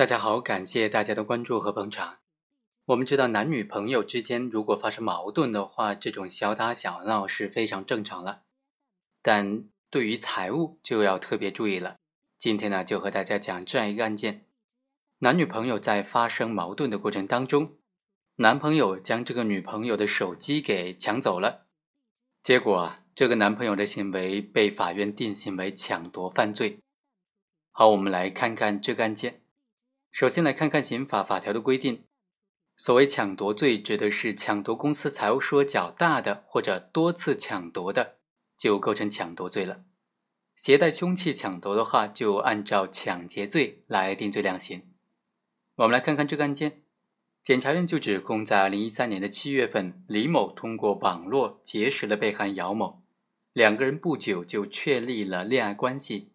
大家好，感谢大家的关注和捧场。我们知道，男女朋友之间如果发生矛盾的话，这种小打小闹是非常正常了。但对于财务就要特别注意了。今天呢，就和大家讲这样一个案件：男女朋友在发生矛盾的过程当中，男朋友将这个女朋友的手机给抢走了，结果啊，这个男朋友的行为被法院定性为抢夺犯罪。好，我们来看看这个案件。首先来看看刑法法条的规定。所谓抢夺罪，指的是抢夺公司财物数额较大的，或者多次抢夺的，就构成抢夺罪了。携带凶器抢夺的话，就按照抢劫罪来定罪量刑。我们来看看这个案件，检察院就指控，在二零一三年的七月份，李某通过网络结识了被害姚某，两个人不久就确立了恋爱关系。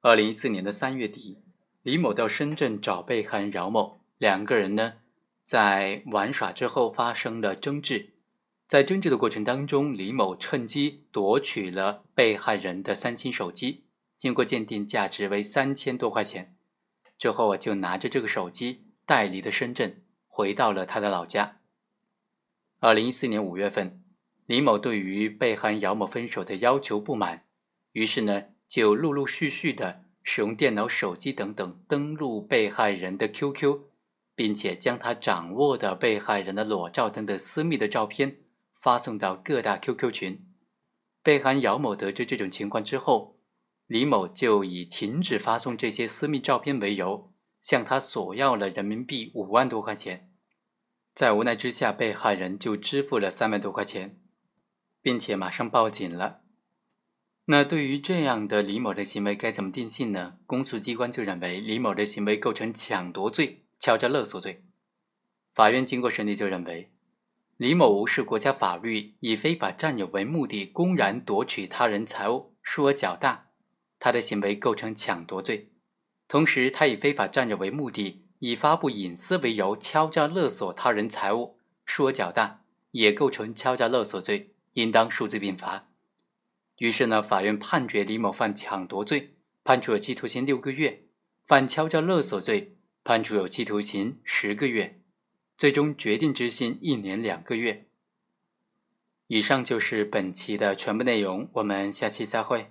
二零一四年的三月底。李某到深圳找被害人饶某，两个人呢在玩耍之后发生了争执，在争执的过程当中，李某趁机夺取了被害人的三星手机，经过鉴定价值为三千多块钱，之后啊就拿着这个手机带离了深圳，回到了他的老家。二零一四年五月份，李某对于被害人姚某分手的要求不满，于是呢就陆陆续续的。使用电脑、手机等等登录被害人的 QQ，并且将他掌握的被害人的裸照等等私密的照片发送到各大 QQ 群。被害人姚某得知这种情况之后，李某就以停止发送这些私密照片为由，向他索要了人民币五万多块钱。在无奈之下，被害人就支付了三万多块钱，并且马上报警了。那对于这样的李某的行为该怎么定性呢？公诉机关就认为李某的行为构成抢夺罪、敲诈勒索罪。法院经过审理就认为，李某无视国家法律，以非法占有为目的，公然夺取他人财物，数额较大，他的行为构成抢夺罪。同时，他以非法占有为目的，以发布隐私为由敲诈勒索他人财物，数额较大，也构成敲诈勒索罪，应当数罪并罚。于是呢，法院判决李某犯抢夺罪，判处有期徒刑六个月；犯敲诈勒索罪，判处有期徒刑十个月，最终决定执行一年两个月。以上就是本期的全部内容，我们下期再会。